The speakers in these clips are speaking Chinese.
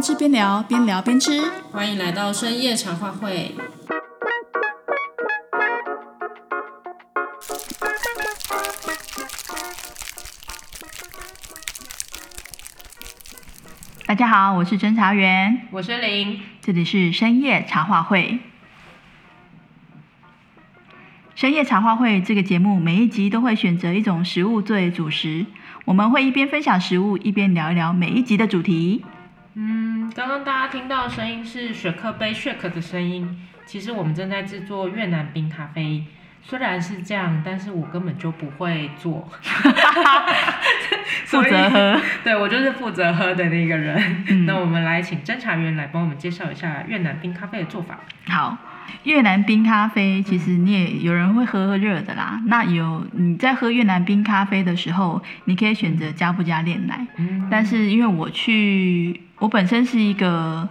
边吃边聊，边聊边吃。欢迎来到深夜茶话会。大家好，我是侦查员，我是林，这里是深夜茶话会。深夜茶话会这个节目，每一集都会选择一种食物作为主食，我们会一边分享食物，一边聊一聊每一集的主题。嗯，刚刚大家听到的声音是雪克杯 shake 的声音，其实我们正在制作越南冰咖啡。虽然是这样，但是我根本就不会做，负责喝。对，我就是负责喝的那个人。嗯、那我们来请侦查员来帮我们介绍一下越南冰咖啡的做法。好，越南冰咖啡其实你也有人会喝热的啦。那有你在喝越南冰咖啡的时候，你可以选择加不加炼奶。嗯、但是因为我去，我本身是一个，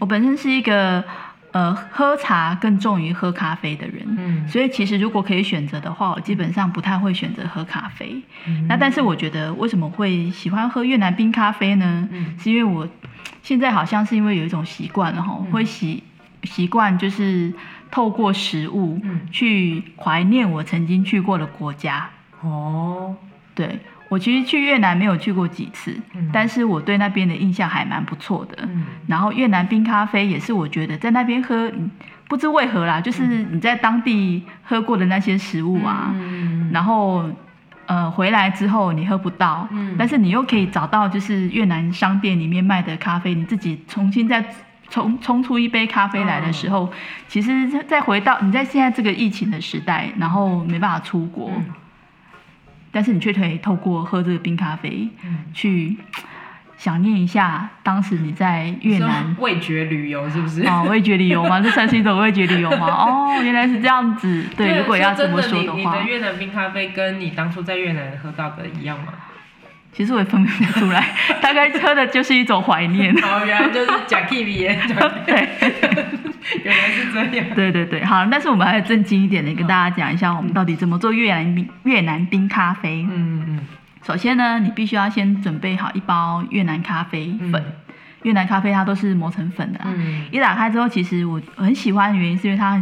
我本身是一个。呃，喝茶更重于喝咖啡的人，嗯，所以其实如果可以选择的话，我基本上不太会选择喝咖啡。嗯，那但是我觉得为什么会喜欢喝越南冰咖啡呢？嗯，是因为我现在好像是因为有一种习惯了哈，嗯，会习习惯就是透过食物去怀念我曾经去过的国家。哦，对。我其实去越南没有去过几次，嗯、但是我对那边的印象还蛮不错的。嗯、然后越南冰咖啡也是我觉得在那边喝，不知为何啦，就是你在当地喝过的那些食物啊，嗯、然后呃回来之后你喝不到，嗯、但是你又可以找到就是越南商店里面卖的咖啡，你自己重新再冲冲出一杯咖啡来的时候，嗯、其实再回到你在现在这个疫情的时代，然后没办法出国。嗯但是你却可以透过喝这个冰咖啡，去想念一下当时你在越南味觉旅游，是不是？哦，味觉旅游吗？这算是一种味觉旅游吗？哦，原来是这样子。对，对如果要这么说的话，你的越南冰咖啡跟你当初在越南喝到的一样吗？其实我也分辨不出来，大概喝的就是一种怀念。哦，原来就是假 K B 对。原来是这样。对对对，好，但是我们还要正经一点的跟大家讲一下，我们到底怎么做越南冰越南冰咖啡。嗯嗯嗯。首先呢，你必须要先准备好一包越南咖啡粉。嗯、越南咖啡它都是磨成粉的。嗯。一打开之后，其实我很喜欢的原因是因为它。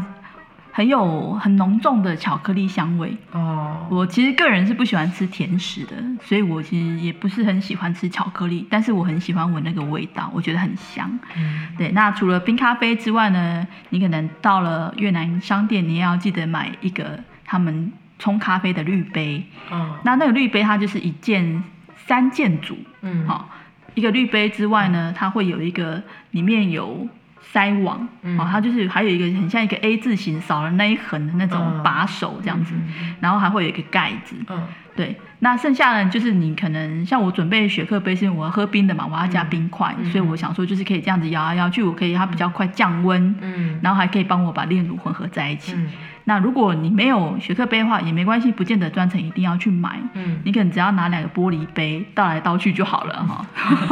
很有很浓重的巧克力香味哦。我其实个人是不喜欢吃甜食的，所以我其实也不是很喜欢吃巧克力，但是我很喜欢闻那个味道，我觉得很香。嗯，对。那除了冰咖啡之外呢，你可能到了越南商店，你也要记得买一个他们冲咖啡的滤杯。哦。那那个滤杯它就是一件三件组。嗯。好，一个滤杯之外呢，它会有一个里面有。筛网，嗯、哦，它就是还有一个很像一个 A 字形少了那一横的那种把手这样子，嗯、然后还会有一个盖子，嗯，对。那剩下的就是你可能像我准备雪克杯，是因为我要喝冰的嘛，我要加冰块，嗯、所以我想说就是可以这样子摇啊摇去，我可以它比较快降温，嗯，然后还可以帮我把炼乳混合在一起。嗯那如果你没有学科杯的话也没关系，不见得专程一定要去买。嗯，你可能只要拿两个玻璃杯倒来倒去就好了哈。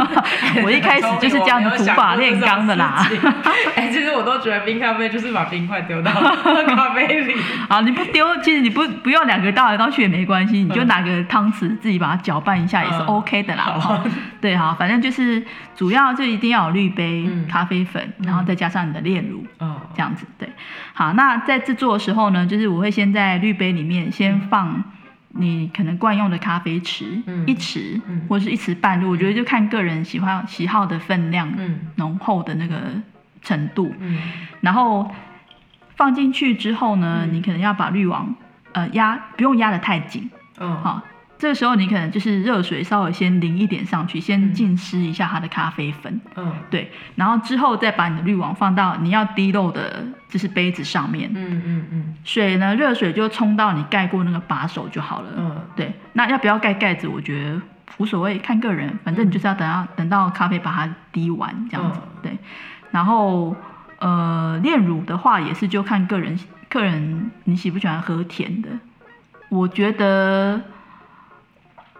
我一开始就是这样子土法炼钢的啦。哎、欸，其实我都觉得冰咖啡就是把冰块丢到咖啡里。啊，你不丢，其实你不不用两个倒来倒去也没关系，你就拿个汤匙自己把它搅拌一下也是 OK 的啦。嗯、对哈，反正就是主要就一定要有滤杯、嗯、咖啡粉，然后再加上你的炼乳，嗯，这样子对。好，那在制作的时候呢，就是我会先在滤杯里面先放你可能惯用的咖啡匙，嗯、一匙、嗯、或者是一匙半，我觉得就看个人喜欢喜好的分量，嗯、浓厚的那个程度。嗯、然后放进去之后呢，嗯、你可能要把滤网呃压，不用压得太紧，嗯，好。这个时候你可能就是热水稍微先淋一点上去，先浸湿一下它的咖啡粉。嗯，对，然后之后再把你的滤网放到你要滴漏的，就是杯子上面。嗯嗯嗯。嗯水呢，热水就冲到你盖过那个把手就好了。嗯，对。那要不要盖盖子？我觉得无所谓，看个人。反正你就是要等到、嗯、等到咖啡把它滴完这样子。嗯、对。然后呃，炼乳的话也是就看个人，个人你喜不喜欢喝甜的？我觉得。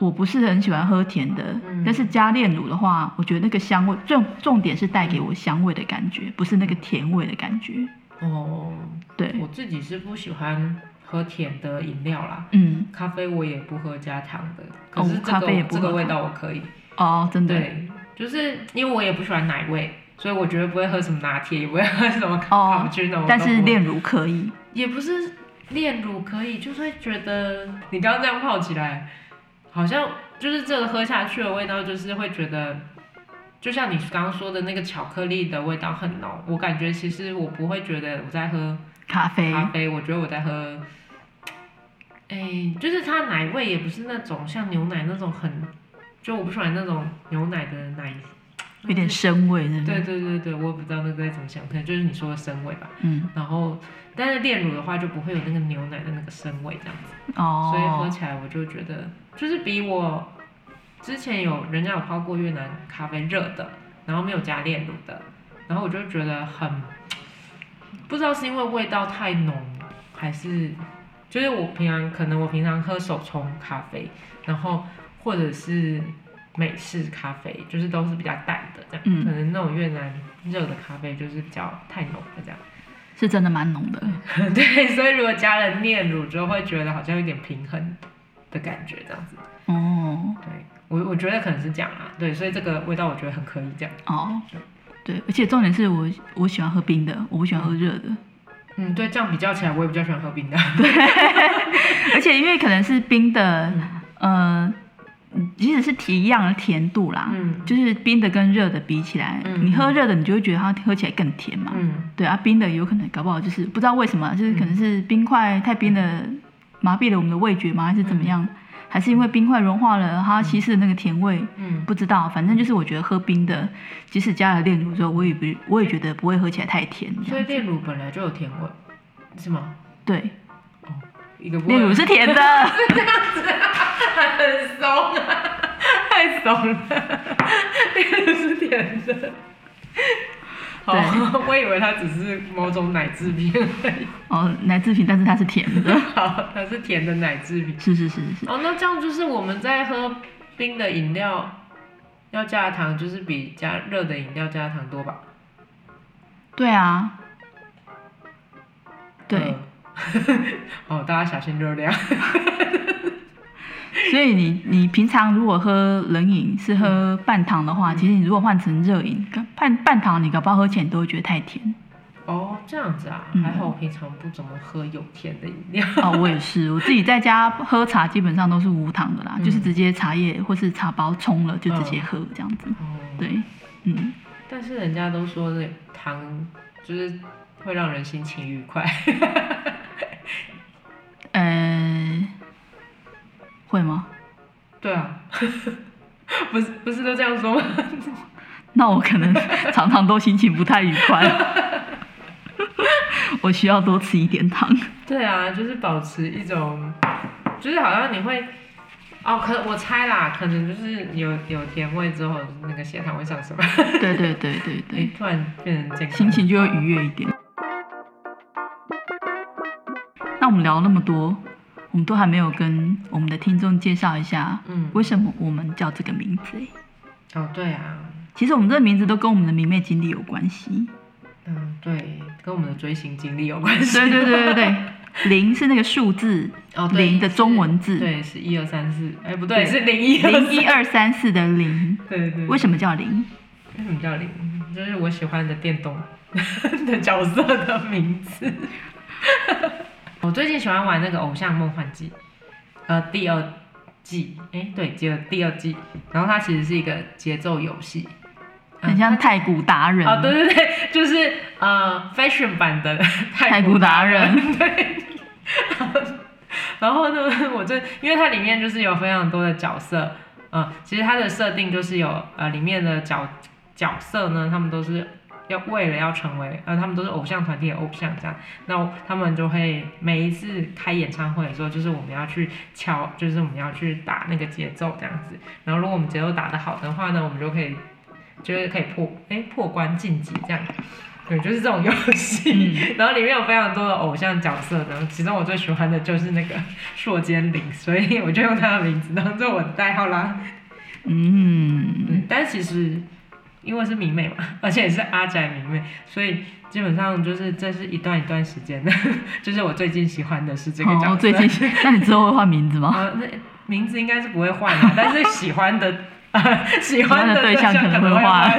我不是很喜欢喝甜的，嗯、但是加炼乳的话，我觉得那个香味重重点是带给我香味的感觉，嗯、不是那个甜味的感觉。哦，对，我自己是不喜欢喝甜的饮料啦。嗯，咖啡我也不喝加糖的，可是、这个、哦、咖啡也不喝这个味道我可以。哦，真的。对，就是因为我也不喜欢奶味，所以我绝对不会喝什么拿铁，也不会喝什么卡布奇诺。但是炼乳可以，也不是炼乳可以，就是会觉得你刚刚这样泡起来，好像就是这个喝下去的味道，就是会觉得，就像你刚刚说的那个巧克力的味道很浓。我感觉其实我不会觉得我在喝咖啡，咖啡，我觉得我在喝。哎、欸，就是它奶味也不是那种像牛奶那种很，就我不喜欢那种牛奶的奶，有点生味的。对对对对，我也不知道那个该怎么想，可能就是你说的生味吧。嗯。然后，但是炼乳的话就不会有那个牛奶的那个生味这样子。哦。所以喝起来我就觉得，就是比我之前有人家有泡过越南咖啡热的，然后没有加炼乳的，然后我就觉得很，不知道是因为味道太浓，还是。就是我平常可能我平常喝手冲咖啡，然后或者是美式咖啡，就是都是比较淡的这样，嗯、可能那种越南热的咖啡就是比较太浓的这样，是真的蛮浓的。对，所以如果加了炼乳，之后会觉得好像有点平衡的感觉这样子。哦，对我我觉得可能是这样啊，对，所以这个味道我觉得很可以这样。哦，对，而且重点是我我喜欢喝冰的，我不喜欢喝热的。嗯嗯，对，这样比较起来，我也比较喜欢喝冰的。对，而且因为可能是冰的，嗯、呃，即使是提一样的甜度啦，嗯，就是冰的跟热的比起来，嗯、你喝热的，你就会觉得它喝起来更甜嘛。嗯，对啊，冰的有可能搞不好就是不知道为什么，就是可能是冰块太冰的麻痹了我们的味觉吗，还是怎么样？嗯。还是因为冰块融化了，它稀释的那个甜味，嗯，不知道，反正就是我觉得喝冰的，即使加了炼乳之后，我也不，我也觉得不会喝起来太甜。所以炼乳本来就有甜味，是吗？对，哦，一个炼乳是甜的，是这样子，很松啊，太松了，那个是甜的。哦，我以为它只是某种奶制品而已。哦，奶制品，但是它是甜的。好，它是甜的奶制品。是是是是。哦，那这样就是我们在喝冰的饮料要加糖，就是比加热的饮料加糖多吧？对啊。对。哦，大家小心热量。所以你你平常如果喝冷饮是喝半糖的话，嗯、其实你如果换成热饮，半半糖你搞不好喝起来都会觉得太甜。哦，这样子啊，嗯、还好我平常不怎么喝有甜的饮料。哦，我也是，我自己在家喝茶基本上都是无糖的啦，嗯、就是直接茶叶或是茶包冲了就直接喝这样子。哦、对，嗯。但是人家都说那糖就是会让人心情愉快。会吗？对啊，不是不是都这样说吗？那我可能常常都心情不太愉快，我需要多吃一点糖。对啊，就是保持一种，就是好像你会，哦，可我猜啦，可能就是有有甜味之后，那个血糖会上升。对对对对对，突然变成健康，心情就会愉悦一点。那我们聊那么多。我们都还没有跟我们的听众介绍一下，嗯，为什么我们叫这个名字？哦，对啊，其实我们这个名字都跟我们的迷妹经历有关系。嗯，对，跟我们的追星经历有关系。对对对对对，零是那个数字，哦，零的中文字，对，是一二三四，哎，不对，是零一零一二三四的零。对对对。为什么叫零？为什么叫零？就是我喜欢的电动 的角色的名字。我最近喜欢玩那个《偶像梦幻祭》，呃，第二季，哎、欸，对，接了第二季。然后它其实是一个节奏游戏，很像太古达人。哦，对对对，就是呃，fashion 版的 太古达人。对。然后 呢，我就因为它里面就是有非常多的角色，嗯、呃，其实它的设定就是有呃，里面的角角色呢，他们都是。要为了要成为，呃，他们都是偶像团体的偶像这样，那他们就会每一次开演唱会的时候，就是我们要去敲，就是我们要去打那个节奏这样子。然后如果我们节奏打得好的话呢，我们就可以，就是可以破，哎、欸，破关晋级这样。对，就是这种游戏。嗯、然后里面有非常多的偶像角色的，其中我最喜欢的就是那个 硕间綾，所以我就用他的名字当做我的代号啦。嗯，嗯，但其实。因为是迷妹嘛，而且也是阿宅迷妹，所以基本上就是这是一段一段时间的，就是我最近喜欢的是这个角色。哦，最近，那你之后会换名字吗？呃，那名字应该是不会换的，但是喜欢的喜欢的对象可能会换，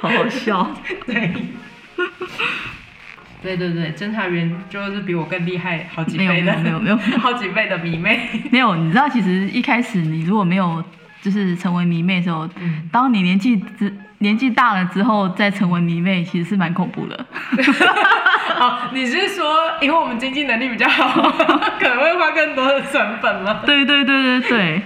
好好笑。对，对对对，侦查员就是比我更厉害好几倍的，没有没有没有好几倍的迷妹。没有，你知道，其实一开始你如果没有就是成为迷妹的时候，嗯、当你年纪之年纪大了之后再成为迷妹，其实是蛮恐怖的。好，你是说因为我们经济能力比较好，可能会花更多的成本了？对对对对对。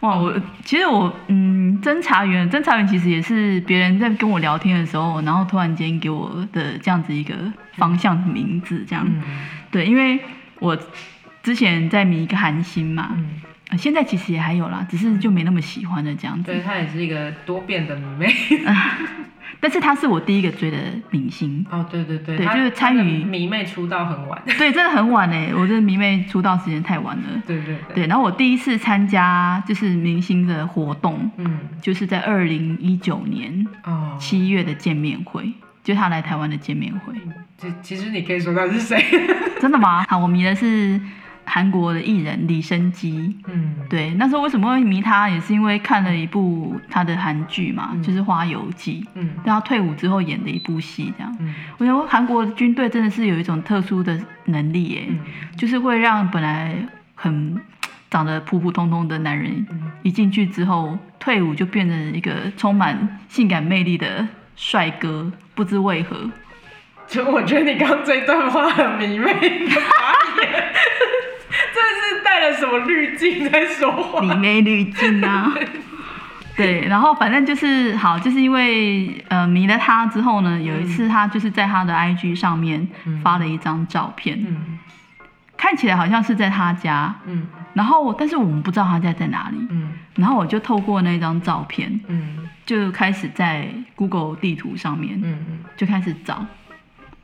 哇，我其实我嗯，侦查员，侦查员其实也是别人在跟我聊天的时候，然后突然间给我的这样子一个方向的名字，这样，嗯、对，因为我之前在迷一个韩星嘛。嗯现在其实也还有啦，只是就没那么喜欢的这样子。对，她也是一个多变的迷妹，但是她是我第一个追的明星。哦，对对对，对，就是参与迷妹出道很晚。对，真的很晚哎，我这迷妹出道时间太晚了。对对对。对，然后我第一次参加就是明星的活动，嗯，就是在二零一九年哦七月的见面会，就他来台湾的见面会。其其实你可以说他是谁？真的吗？好，我迷的是。韩国的艺人李生基，嗯，对，那时候为什么会迷他，也是因为看了一部他的韩剧嘛，嗯、就是《花游记》，嗯，他退伍之后演的一部戏，这样，嗯，我觉得韩国军队真的是有一种特殊的能力，耶，嗯、就是会让本来很 长得普普通通的男人，嗯、一进去之后退伍就变成一个充满性感魅力的帅哥，不知为何。就我觉得你刚刚这段话很迷妹的发言。带了什么滤镜在说话？你没滤镜啊？对，然后反正就是好，就是因为呃迷了他之后呢，有一次他就是在他的 IG 上面发了一张照片，嗯、看起来好像是在他家，嗯、然后但是我们不知道他家在哪里，嗯、然后我就透过那张照片，嗯、就开始在 Google 地图上面，嗯嗯、就开始找，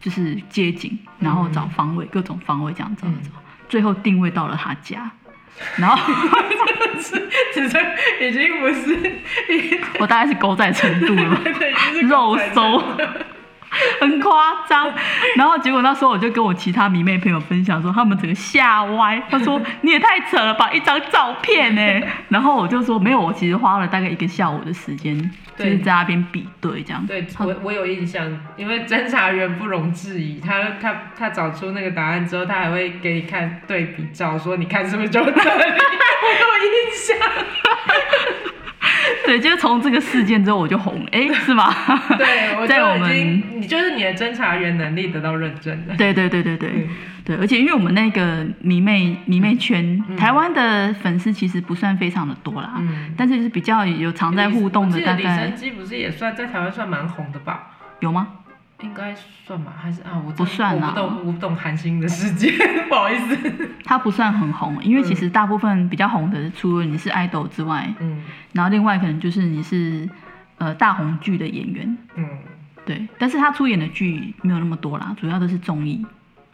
就是街景，然后找方位，嗯、各种方位这样找找。最后定位到了他家，然后是只是已经不是，我大概是狗仔程度了，肉搜。很夸张，然后结果那时候我就跟我其他迷妹朋友分享说，他们整个吓歪。他说你也太扯了吧，一张照片呢。然后我就说没有，我其实花了大概一个下午的时间，就是在那边比对这样。对，我我有印象，因为侦查员不容置疑，他他他找出那个答案之后，他还会给你看对比照，说你看是不是就这里？我有印象。对，就是从这个事件之后我就红了，哎，是吗？对，我在我们，你就是你的侦查员能力得到认证的。对对对对对对，对，而且因为我们那个迷妹迷妹圈，嗯、台湾的粉丝其实不算非常的多啦，嗯、但是就是比较有常在互动的，大概。李神基不是也算在台湾算蛮红的吧？有吗？应该算吧，还是啊？我不算啦，我不懂，我不懂韩星的世界，不好意思。他不算很红，因为其实大部分比较红的，除了你是爱豆之外，嗯，然后另外可能就是你是呃大红剧的演员，嗯，对。但是他出演的剧没有那么多啦，主要都是综艺。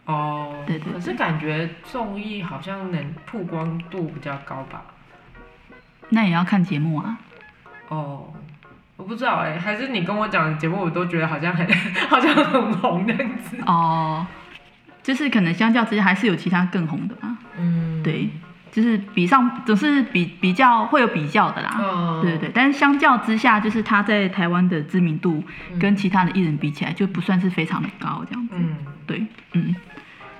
哦，对，对对。可是感觉综艺好像能曝光度比较高吧？那也要看节目啊。哦。我不知道哎、欸，还是你跟我讲的节目，我都觉得好像很 好像很红的样子。哦，就是可能相较之下，还是有其他更红的嘛。嗯，对，就是比上总是比比较会有比较的啦。哦，对对对，但是相较之下，就是他在台湾的知名度跟其他的艺人比起来，就不算是非常的高这样子。嗯，对，嗯，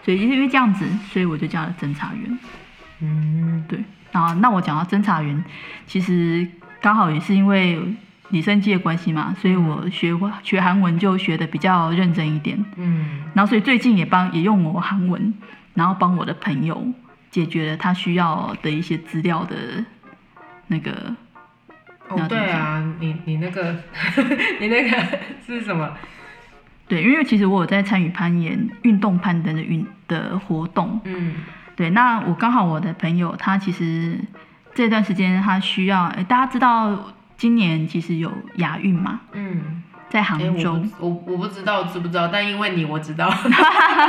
所以因为这样子，所以我就叫了侦查员。嗯，对。然后那我讲到侦查员，其实刚好也是因为。李昇基的关系嘛，所以我学学韩文就学得比较认真一点。嗯，然后所以最近也帮也用我韩文，然后帮我的朋友解决了他需要的一些资料的那个。哦，对啊，你你那个 你那个是什么？对，因为其实我有在参与攀岩、运动攀登的运的活动。嗯，对，那我刚好我的朋友他其实这段时间他需要，哎，大家知道。今年其实有亚运嘛？嗯，在杭州。欸、我我，我不知道知不知道，但因为你我知道。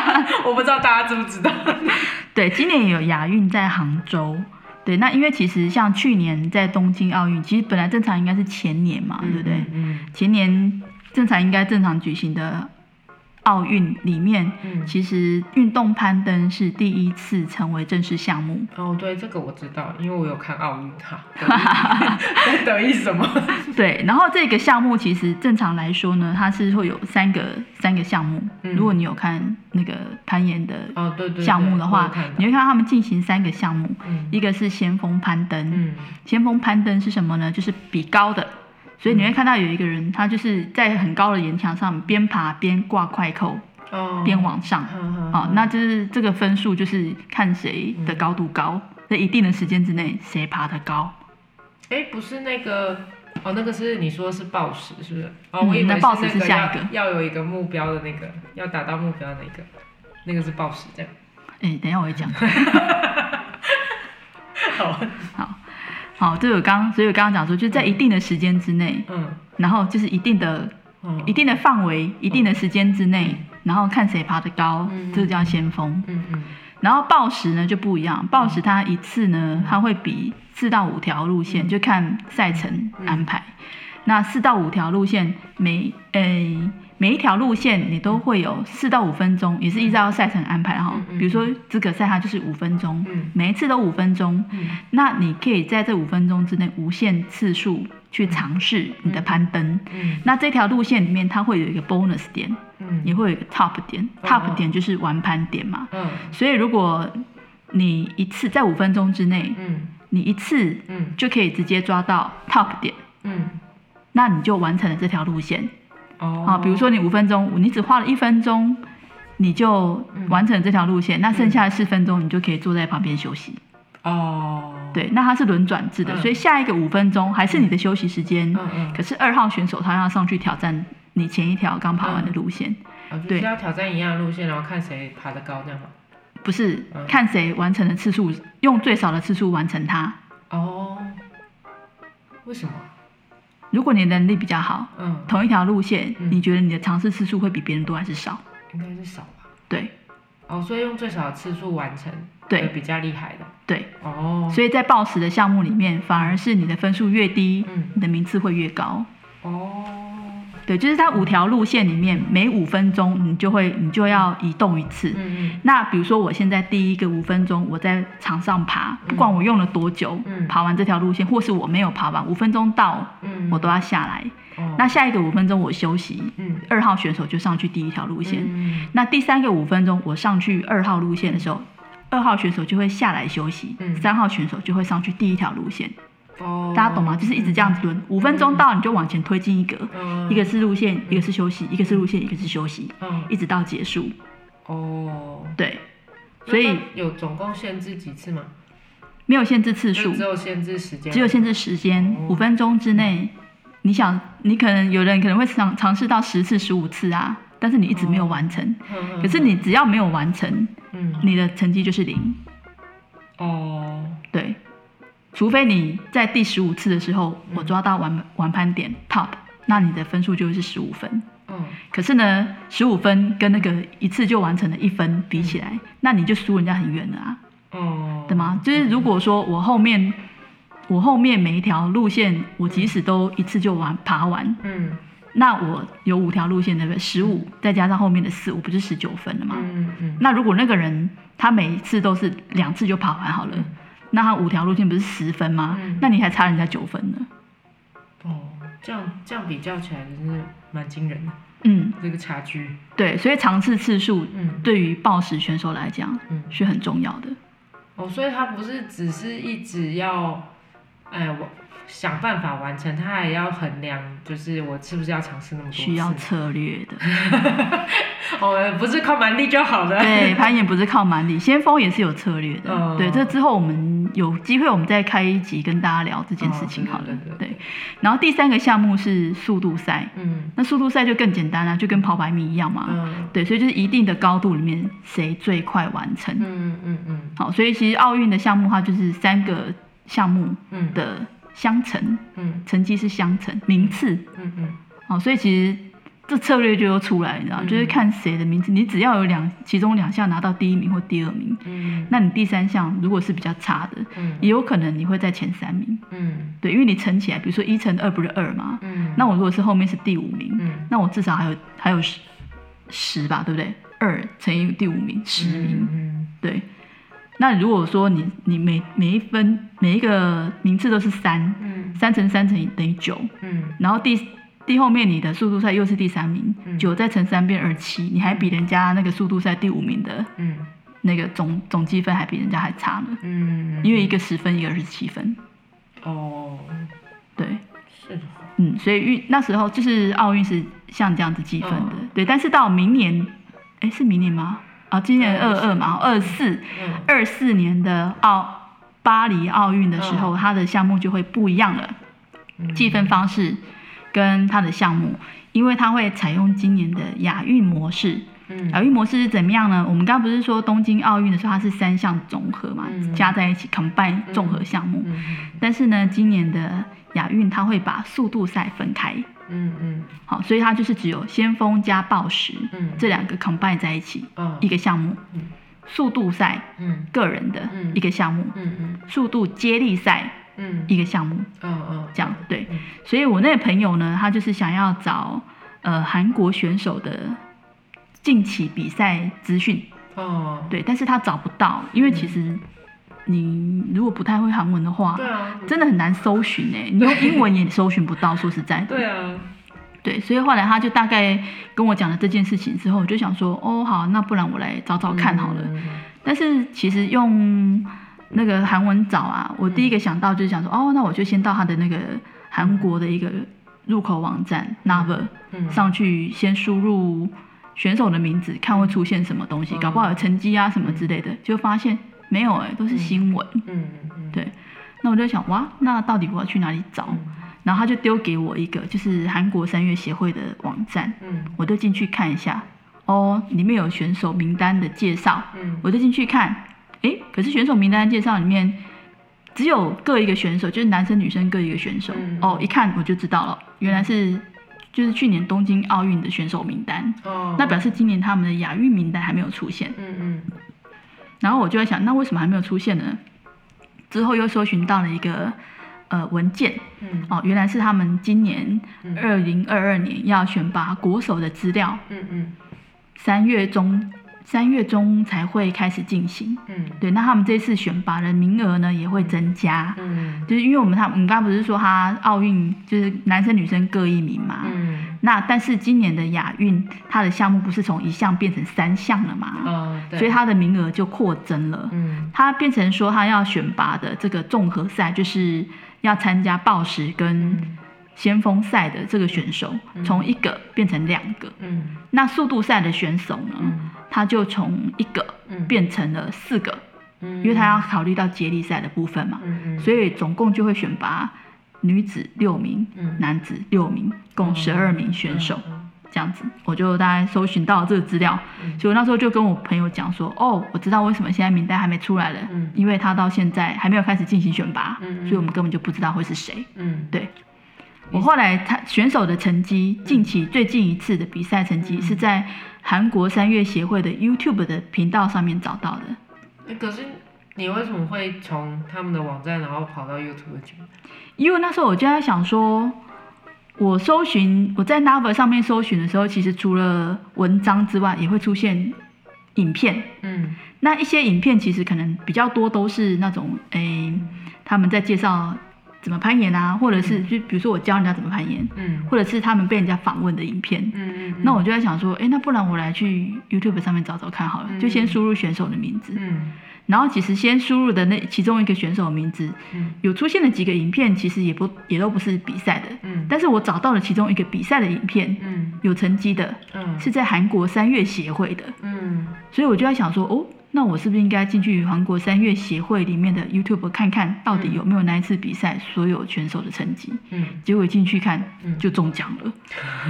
我不知道大家知不知道。对，今年有亚运在杭州。对，那因为其实像去年在东京奥运，其实本来正常应该是前年嘛，嗯、对不对？嗯。前年正常应该正常举行的奥运里面，嗯，其实运动攀登是第一次成为正式项目。哦，对，这个我知道，因为我有看奥运哈。在得意什么？对，然后这个项目其实正常来说呢，它是会有三个三个项目。嗯、如果你有看那个攀岩的哦，对对项目的话，你会看到他们进行三个项目，嗯、一个是先锋攀登。嗯，先锋攀登是什么呢？就是比高的。所以你会看到有一个人，他就是在很高的岩墙上边爬边挂快扣，哦，边往上，哦，那就是这个分数就是看谁的高度高，在一定的时间之内谁爬得高。哎，不是那个，哦，那个是你说是暴食，是不是？哦，我以为那抱石是下一个，要有一个目标的那个，要达到目标的那个，那个是暴食这样。哎，等一下我会讲。好，好。好，这我刚，所以我刚刚讲说，就是在一定的时间之内，嗯，然后就是一定的、嗯、一定的范围、嗯、一定的时间之内，嗯、然后看谁爬得高，嗯、这个叫先锋。嗯嗯。然后暴食呢就不一样，暴食它一次呢，它会比四到五条路线，就看赛程安排。嗯、那四到五条路线每诶。每一条路线你都会有四到五分钟，也是依照赛程安排哈。比如说资格赛它就是五分钟，每一次都五分钟。那你可以在这五分钟之内无限次数去尝试你的攀登。那这条路线里面它会有一个 bonus 点，也会有一个 top 点。top 点就是完攀点嘛。所以如果你一次在五分钟之内，你一次就可以直接抓到 top 点，那你就完成了这条路线。哦好，比如说你五分钟，你只花了一分钟，你就完成了这条路线，嗯、那剩下的四分钟你就可以坐在旁边休息。哦，对，那它是轮转制的，嗯、所以下一个五分钟还是你的休息时间。嗯嗯。可是二号选手他要上去挑战你前一条刚爬完的路线。嗯、对，就是要挑战一样的路线，然后看谁爬得高，这样吗？不是，嗯、看谁完成的次数，用最少的次数完成它。哦，为什么？如果你的能力比较好，嗯，同一条路线，嗯、你觉得你的尝试次数会比别人多还是少？应该是少吧。对，哦，所以用最少的次数完成，对，比较厉害的。对，哦，所以在报时的项目里面，反而是你的分数越低，嗯，你的名次会越高。哦。对，就是它五条路线里面，每五分钟你就会你就要移动一次。嗯嗯。那比如说我现在第一个五分钟我在场上爬，不管我用了多久，嗯，爬完这条路线，或是我没有爬完，五分钟到，嗯，我都要下来。哦。那下一个五分钟我休息，嗯，二号选手就上去第一条路线。嗯。那第三个五分钟我上去二号路线的时候，二号选手就会下来休息，嗯，三号选手就会上去第一条路线。哦，大家懂吗？就是一直这样子轮，五分钟到你就往前推进一格，一个是路线，一个是休息，一个是路线，一个是休息，一直到结束。哦，对，所以有总共限制几次吗？没有限制次数，只有限制时间，只有限制时间，五分钟之内，你想，你可能有人可能会尝尝试到十次、十五次啊，但是你一直没有完成。可是你只要没有完成，你的成绩就是零。哦，对。除非你在第十五次的时候，我抓到完完盘点 top，那你的分数就是十五分。嗯。可是呢，十五分跟那个一次就完成的一分比起来，嗯、那你就输人家很远了啊。哦。对吗？就是如果说我后面，我后面每一条路线，我即使都一次就完爬完，嗯，那我有五条路线，对不对？十五再加上后面的四，我不是十九分了吗？嗯嗯。那如果那个人他每一次都是两次就爬完好了。嗯那他五条路线不是十分吗？嗯、那你还差人家九分呢。哦，这样这样比较起来，真是蛮惊人的。嗯，这个差距。对，所以尝试次数，嗯，对于暴食选手来讲，嗯，是很重要的。哦，所以他不是只是一直要，哎，我。想办法完成，他还要衡量，就是我是不是要尝试那么多次？需要策略的。哦，不是靠蛮力就好了。对，攀岩不是靠蛮力，先锋也是有策略的。哦、对，这之后我们有机会，我们再开一集跟大家聊这件事情好了。哦、对，对，对，对，对，然后第三个项目是速度赛。嗯。那速度赛就更简单了，就跟跑百米一样嘛。嗯。对，所以就是一定的高度里面谁最快完成。嗯嗯嗯。嗯好，所以其实奥运的项目它就是三个项目的。相乘，嗯，成绩是相乘，名次，嗯嗯，哦，所以其实这策略就又出来，你知道，就是看谁的名次，你只要有两其中两项拿到第一名或第二名，嗯，那你第三项如果是比较差的，嗯，也有可能你会在前三名，嗯，对，因为你乘起来，比如说一乘二不是二嘛，嗯，那我如果是后面是第五名，嗯，那我至少还有还有十十吧，对不对？二乘以第五名，十名。嗯，对。那如果说你你每每一分每一个名次都是三，嗯，三乘三乘以等于九，嗯，然后第第后面你的速度赛又是第三名，九、嗯、再乘三变二七，你还比人家那个速度赛第五名的，嗯，那个总总积分还比人家还差呢，嗯，因为一个十分，一个二十七分，哦，对，是，嗯，所以运那时候就是奥运是像这样子计分的，哦、对，但是到明年，哎，是明年吗？啊，今年二二嘛，二四二四年的奥巴黎奥运的时候，它的项目就会不一样了，计分方式跟它的项目，因为它会采用今年的亚运模式。亚运模式是怎么样呢？我们刚刚不是说东京奥运的时候它是三项综合嘛，加在一起 combine 综合项目，但是呢，今年的亚运它会把速度赛分开。嗯嗯，好，所以它就是只有先锋加暴食，嗯，这两个 combine 在一起，嗯，一个项目，嗯，速度赛，嗯，个人的一个项目，嗯嗯，速度接力赛，嗯，一个项目，嗯嗯，这样对，所以我那个朋友呢，他就是想要找呃韩国选手的近期比赛资讯，哦，对，但是他找不到，因为其实你如果不太会韩文的话，对啊，真的很难搜寻哎，你用英文也搜寻不到，说实在的，对啊，对，所以后来他就大概跟我讲了这件事情之后，我就想说，哦，好，那不然我来找找看好了。嗯、但是其实用那个韩文找啊，我第一个想到就是想说，哦，那我就先到他的那个韩国的一个入口网站 Naver、嗯、上去，先输入选手的名字，看会出现什么东西，搞不好有成绩啊什么之类的，就发现。没有哎、欸，都是新闻。嗯对。那我就想，哇，那到底我要去哪里找？嗯、然后他就丢给我一个，就是韩国三月协会的网站。嗯。我就进去看一下，哦，里面有选手名单的介绍。嗯。我就进去看，哎，可是选手名单介绍里面只有各一个选手，就是男生女生各一个选手。嗯、哦，一看我就知道了，原来是就是去年东京奥运的选手名单。哦。那表示今年他们的亚运名单还没有出现。嗯嗯。嗯然后我就在想，那为什么还没有出现呢？之后又搜寻到了一个呃文件，嗯，哦，原来是他们今年二零二二年要选拔国手的资料，嗯嗯，三月中。三月中才会开始进行，嗯，对，那他们这次选拔的名额呢也会增加，嗯，就是因为我们他，我们刚刚不是说他奥运就是男生女生各一名嘛，嗯，那但是今年的亚运他的项目不是从一项变成三项了嘛，嗯，对，所以他的名额就扩增了，嗯，他变成说他要选拔的这个综合赛就是要参加报时跟先锋赛的这个选手从一个变成两个，嗯，那速度赛的选手呢？嗯。他就从一个变成了四个，嗯、因为他要考虑到接力赛的部分嘛，所以总共就会选拔女子六名，嗯、男子六名，共十二名选手，这样子。我就大概搜寻到了这个资料，嗯、所以我那时候就跟我朋友讲说，哦，我知道为什么现在名单还没出来了，嗯、因为他到现在还没有开始进行选拔，嗯、所以我们根本就不知道会是谁。嗯，对。我后来他选手的成绩，近期最近一次的比赛成绩是在韩国三月协会的 YouTube 的频道上面找到的。欸，可是你为什么会从他们的网站然后跑到 YouTube 去？因为那时候我就在想说，我搜寻我在 Naver 上面搜寻的时候，其实除了文章之外，也会出现影片。嗯，那一些影片其实可能比较多都是那种，诶、欸，他们在介绍。怎么攀岩啊？或者是就比如说我教人家怎么攀岩，嗯，或者是他们被人家访问的影片，嗯嗯，那我就在想说，哎，那不然我来去 YouTube 上面找找看好了，就先输入选手的名字，嗯，然后其实先输入的那其中一个选手的名字，嗯，有出现的几个影片，其实也不也都不是比赛的，嗯，但是我找到了其中一个比赛的影片，嗯，有成绩的，嗯，是在韩国三月协会的，嗯，所以我就在想说，哦。那我是不是应该进去韩国三月协会里面的 YouTube 看看到底有没有那一次比赛所有选手的成绩？嗯，结果进去看就中奖了。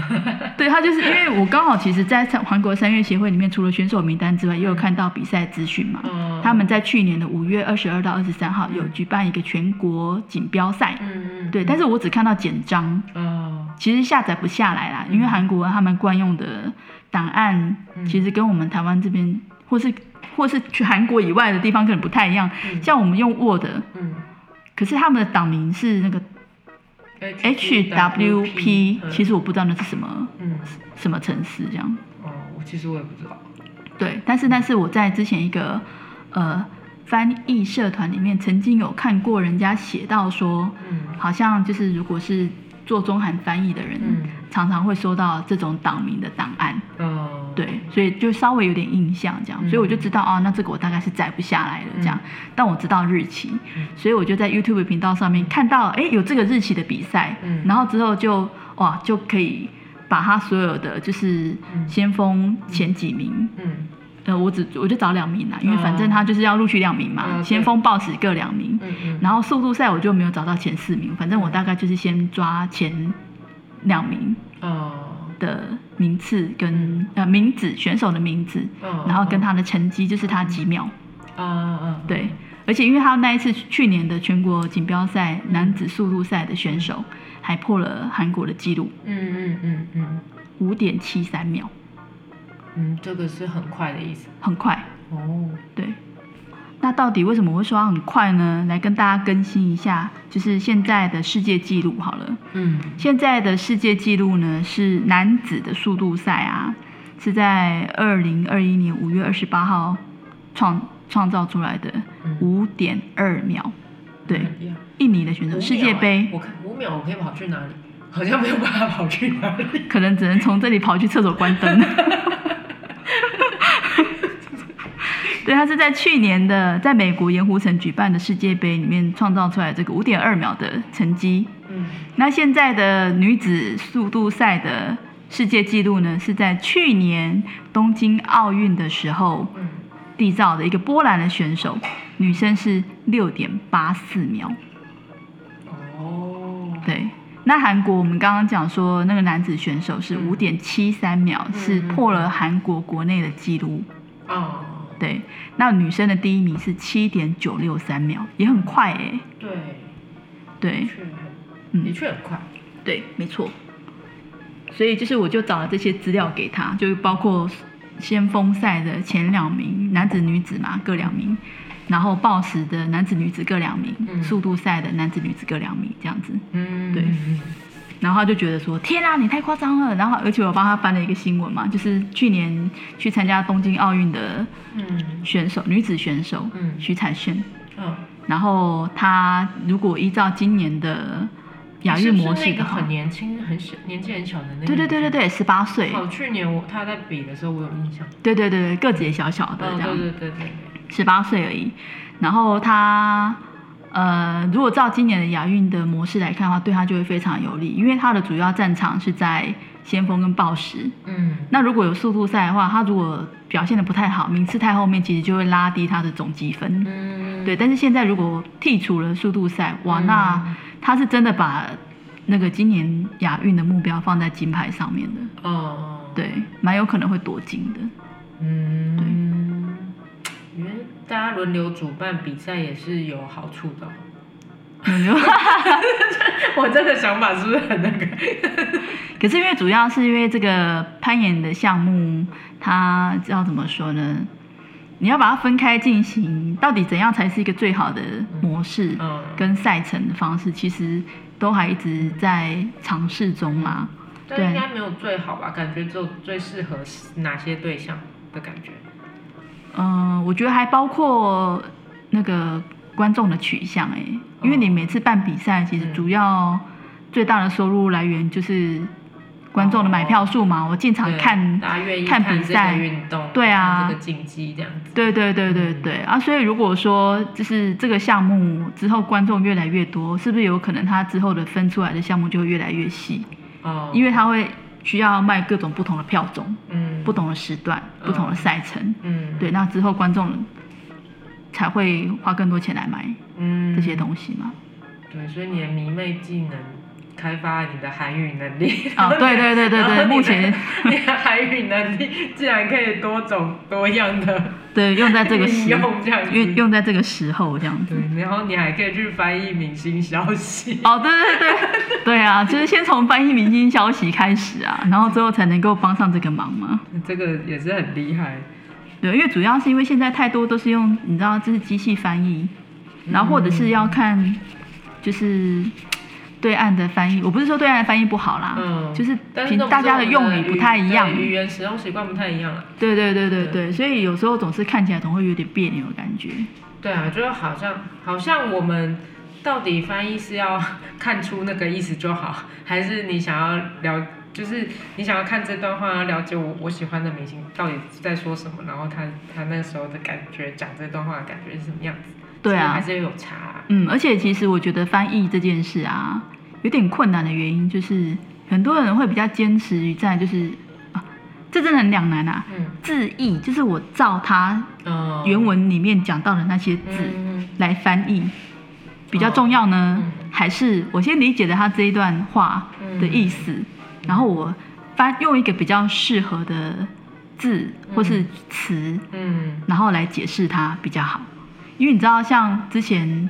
嗯、对，他就是因为我刚好其实，在韩国三月协会里面，除了选手名单之外，也有看到比赛资讯嘛。嗯、他们在去年的五月二十二到二十三号有举办一个全国锦标赛。嗯，对，但是我只看到简章。嗯，其实下载不下来啦，因为韩国他们惯用的档案其实跟我们台湾这边或是。或是去韩国以外的地方可能不太一样，嗯、像我们用 Word，嗯，可是他们的党名是那个 HWP，其实我不知道那是什么，嗯，什么城市这样。哦，其实我也不知道。对，但是但是我在之前一个呃翻译社团里面曾经有看过人家写到说，嗯，好像就是如果是做中韩翻译的人，嗯，常常会收到这种党名的档案。嗯，对，所以就稍微有点印象这样，所以我就知道啊，那这个我大概是载不下来了这样，但我知道日期，所以我就在 YouTube 频道上面看到，哎，有这个日期的比赛，然后之后就哇就可以。把他所有的就是先锋前几名，嗯，呃，我只我就找两名啦，因为反正他就是要录取两名嘛，嗯、先锋报时各两名，嗯嗯，然后速度赛我就没有找到前四名，反正我大概就是先抓前两名，的名次跟、嗯、呃名字选手的名字，嗯、然后跟他的成绩就是他几秒，嗯嗯，对，而且因为他那一次去年的全国锦标赛男子速度赛的选手。还破了韩国的纪录，嗯嗯嗯嗯，五点七三秒，嗯，这个是很快的意思，很快。哦，对。那到底为什么我会说它很快呢？来跟大家更新一下，就是现在的世界纪录好了，嗯，现在的世界纪录呢是男子的速度赛啊，是在二零二一年五月二十八号创创造出来的五点二秒。对，印尼的选手世界杯，我看五秒我可以跑去哪里？好像没有办法跑去哪里，可能只能从这里跑去厕所关灯。对，他是在去年的在美国盐湖城举办的世界杯里面创造出来这个五点二秒的成绩。嗯，那现在的女子速度赛的世界纪录呢，是在去年东京奥运的时候。缔造的一个波兰的选手，女生是六点八四秒。哦，对，那韩国我们刚刚讲说那个男子选手是五点七三秒，嗯、是破了韩国国内的纪录。哦，对，那女生的第一名是七点九六三秒，也很快哎。对，对，嗯，的确很快。对，没错。所以就是我就找了这些资料给他，就包括。先锋赛的前两名，男子女子嘛各两名，然后报时的男子女子各两名，嗯、速度赛的男子女子各两名，这样子。嗯，对。然后他就觉得说：“天啊，你太夸张了！”然后而且我帮他翻了一个新闻嘛，就是去年去参加东京奥运的选手，嗯、女子选手，嗯、徐彩萱。嗯。然后她如果依照今年的。亚运模式的话很年轻、很小、年纪很小的那个。对对对对对，十八岁。哦，去年我他在比的时候，我有印象。对对对对，个子也小小的这样。对对对对。十八岁而已，然后他呃，如果照今年的亚运的模式来看的话，对他就会非常有利，因为他的主要战场是在先锋跟报时。嗯。那如果有速度赛的话，他如果表现的不太好，名次太后面，其实就会拉低他的总积分。嗯。对，但是现在如果剔除了速度赛，哇，那。他是真的把那个今年亚运的目标放在金牌上面的，哦，对，蛮有可能会夺金的，嗯，对，因为大家轮流主办比赛也是有好处的，我这个想法是不是很那个？可是因为主要是因为这个攀岩的项目，它要怎么说呢？你要把它分开进行，到底怎样才是一个最好的模式跟赛程的方式？嗯、其实都还一直在尝试中啦。对应该没有最好吧？感觉只有最适合哪些对象的感觉？嗯、呃，我觉得还包括那个观众的取向哎，因为你每次办比赛，其实主要最大的收入来源就是。观众的买票数嘛，我进场看看比赛，对啊，这个竞技这样子，对对对对对啊，所以如果说就是这个项目之后观众越来越多，是不是有可能他之后的分出来的项目就会越来越细？哦，因为他会需要卖各种不同的票种，嗯，不同的时段，不同的赛程，嗯，对，那之后观众才会花更多钱来买，嗯，这些东西嘛。对，所以你的迷妹技能。开发你的韩语能力 啊！对对对对对，目前 你的韩语能力竟然可以多种多样的，对，用在这个时用这样用用在这个时候这样子。对，然后你还可以去翻译明星消息。哦，对对对，对啊，就是先从翻译明星消息开始啊，然后最后才能够帮上这个忙嘛。这个也是很厉害。对，因为主要是因为现在太多都是用，你知道，这是机器翻译，然后或者是要看，就是。对岸的翻译，我不是说对岸的翻译不好啦，嗯，就是凭大家的用语不太一样，语言使用习惯不太一样了。对对对对对，所以有时候总是看起来总会有点别扭的感觉。对啊，就好像好像我们到底翻译是要看出那个意思就好，还是你想要了，就是你想要看这段话，要了解我我喜欢的明星到底在说什么，然后他他那时候的感觉，讲这段话的感觉是什么样子？对啊，还是有差啊。嗯，而且其实我觉得翻译这件事啊，有点困难的原因就是很多人会比较坚持于在就是。这真的很两难啊！嗯，字义就是我照他原文里面讲到的那些字来翻译，比较重要呢，还是我先理解了他这一段话的意思，然后我翻用一个比较适合的字或是词，嗯，然后来解释它比较好。因为你知道，像之前，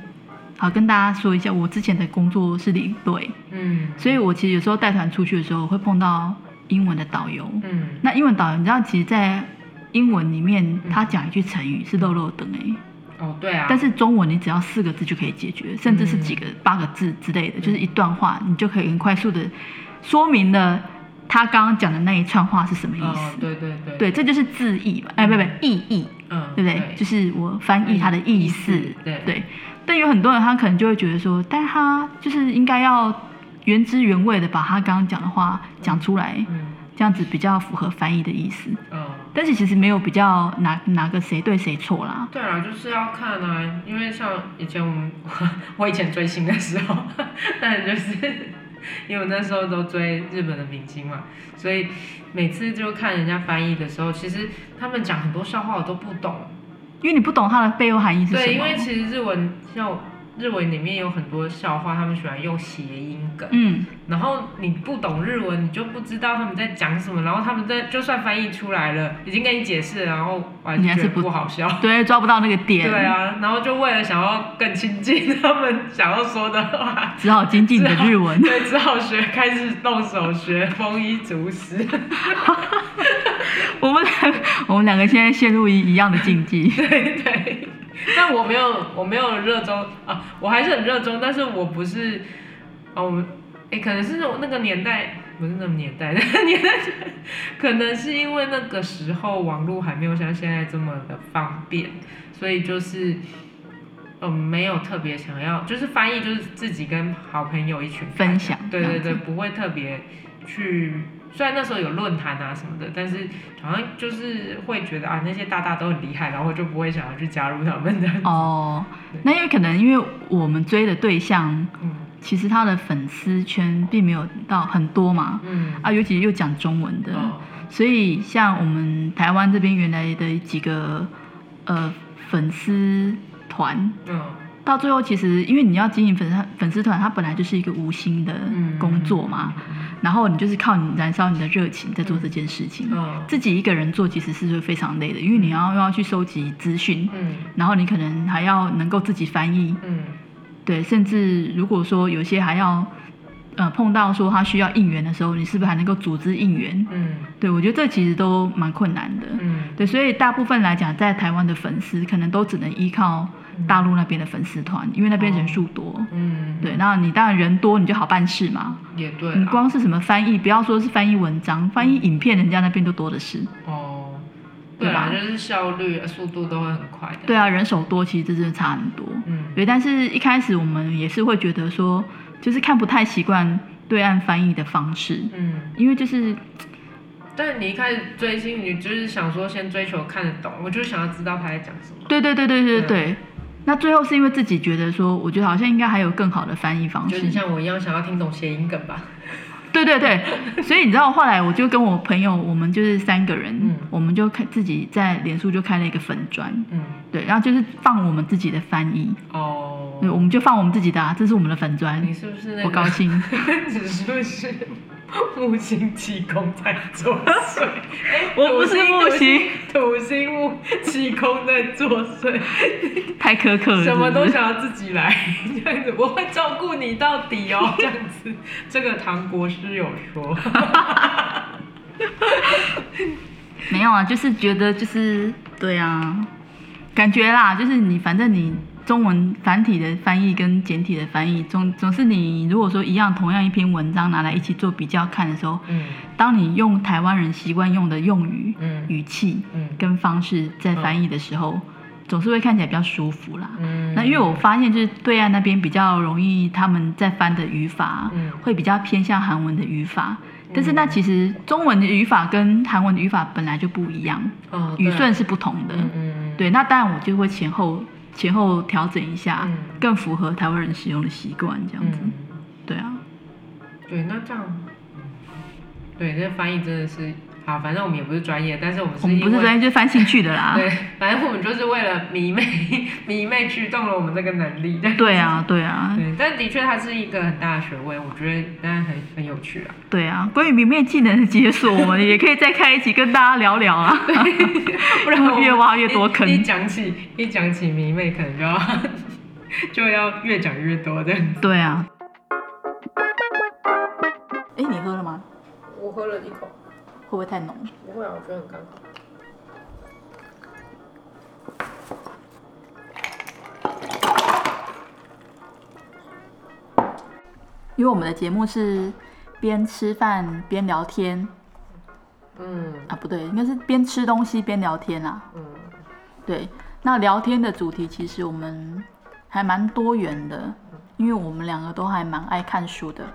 好跟大家说一下，我之前的工作是领队，嗯，所以我其实有时候带团出去的时候会碰到。英文的导游，嗯，那英文导游，你知道，其实，在英文里面，他讲一句成语是漏漏等哎，哦，对啊，但是中文你只要四个字就可以解决，甚至是几个八个字之类的，就是一段话，你就可以很快速的说明了他刚刚讲的那一串话是什么意思。对对对，对，这就是字义嘛，哎，不不，意义，嗯，对不对？就是我翻译它的意思，对对。但有很多人他可能就会觉得说，但他就是应该要。原汁原味的把他刚刚讲的话讲出来，嗯，这样子比较符合翻译的意思。嗯，但是其实没有比较哪哪个谁对谁错啦。对啊，就是要看啊，因为像以前我们我以前追星的时候，但就是因为我那时候都追日本的明星嘛，所以每次就看人家翻译的时候，其实他们讲很多笑话我都不懂，因为你不懂它的背后含义是什么。对，因为其实日文像。日文里面有很多笑话，他们喜欢用谐音梗。嗯，然后你不懂日文，你就不知道他们在讲什么。然后他们在就算翻译出来了，已经跟你解释，然后完全不好笑。对，抓不到那个点。对啊，然后就为了想要更亲近他们想要说的话，只好精进的日文。对，只好学，开始动手学丰衣足食。我们我们两个现在陷入一一样的境地。对 对。但我没有，我没有热衷啊，我还是很热衷，但是我不是，哦，我们，哎，可能是那个年代，不是那么年代，那 个年代，可能是因为那个时候网络还没有像现在这么的方便，所以就是，嗯，没有特别想要，就是翻译，就是自己跟好朋友一群分享，对对对，不会特别去。虽然那时候有论坛啊什么的，但是好像就是会觉得啊，那些大大都很厉害，然后就不会想要去加入他们的。哦，那因为可能因为我们追的对象，嗯，其实他的粉丝圈并没有到很多嘛，嗯，啊，尤其又讲中文的，哦，所以像我们台湾这边原来的几个呃粉丝团，嗯。到最后，其实因为你要经营粉丝粉丝团，它本来就是一个无心的工作嘛。嗯、然后你就是靠你燃烧你的热情在做这件事情。嗯、自己一个人做其实是会非常累的，因为你要又要去收集资讯，嗯、然后你可能还要能够自己翻译，嗯、对，甚至如果说有些还要呃碰到说他需要应援的时候，你是不是还能够组织应援？嗯，对，我觉得这其实都蛮困难的。嗯，对，所以大部分来讲，在台湾的粉丝可能都只能依靠。大陆那边的粉丝团，因为那边人数多，哦、嗯，对，那你当然人多，你就好办事嘛。也对，你光是什么翻译，不要说是翻译文章，翻译影片，人家那边都多的是。哦，对啊，就是效率、速度都会很快的。对啊，人手多，其实这真的差很多。嗯，对，但是一开始我们也是会觉得说，就是看不太习惯对岸翻译的方式。嗯，因为就是，但你一开始追星，你就是想说先追求看得懂，我就想要知道他在讲什么。对对对对对对。对那最后是因为自己觉得说，我觉得好像应该还有更好的翻译方式。就是像我一样想要听懂谐音梗吧。对对对，所以你知道后来我就跟我朋友，我们就是三个人，嗯、我们就开自己在脸书就开了一个粉砖，嗯，对，然后就是放我们自己的翻译。哦。对，我们就放我们自己的，啊，这是我们的粉砖。你是不是那个？我高兴。你是不是？木星气功在作祟，我不是木星，土星木气功在作祟，太苛刻了，什么都想要自己来，这样子我会照顾你到底哦，这样子，这个唐国师有说，没有啊，就是觉得就是对啊，感觉啦，就是你反正你中文繁体的翻译跟简体的翻译，总总是你如果说一样同样一篇文章拿来一起做比较看的时候，嗯，当你用台湾人习惯用的用语、嗯、语气、嗯，跟方式在翻译的时候，嗯、总是会看起来比较舒服啦。嗯，那因为我发现就是对岸那边比较容易，他们在翻的语法，嗯，会比较偏向韩文的语法。但是那其实中文的语法跟韩文的语法本来就不一样，哦、语顺是不同的。嗯，对，那当然我就会前后前后调整一下，嗯、更符合台湾人使用的习惯这样子。嗯、对啊，对，那这样，对，这个翻译真的是。好，反正我们也不是专业，但是我们是我们不是专业，就是翻兴趣的啦。对，反正我们就是为了迷妹，迷妹驱动了我们这个能力。对啊，对啊。对，但的确它是一个很大的学问，我觉得当然很很有趣啊。对啊，关于迷妹技能的解锁，我们也可以再开一集跟大家聊聊啊。不然越挖越多坑。一讲起一讲起迷妹，可能就要就要越讲越多的。对啊。哎，你喝了吗？我喝了一口。会不会太浓？不会啊，我觉得很刚好。因为我们的节目是边吃饭边聊天。嗯。啊，不对，应该是边吃东西边聊天啊。嗯。对，那聊天的主题其实我们还蛮多元的，因为我们两个都还蛮爱看书的。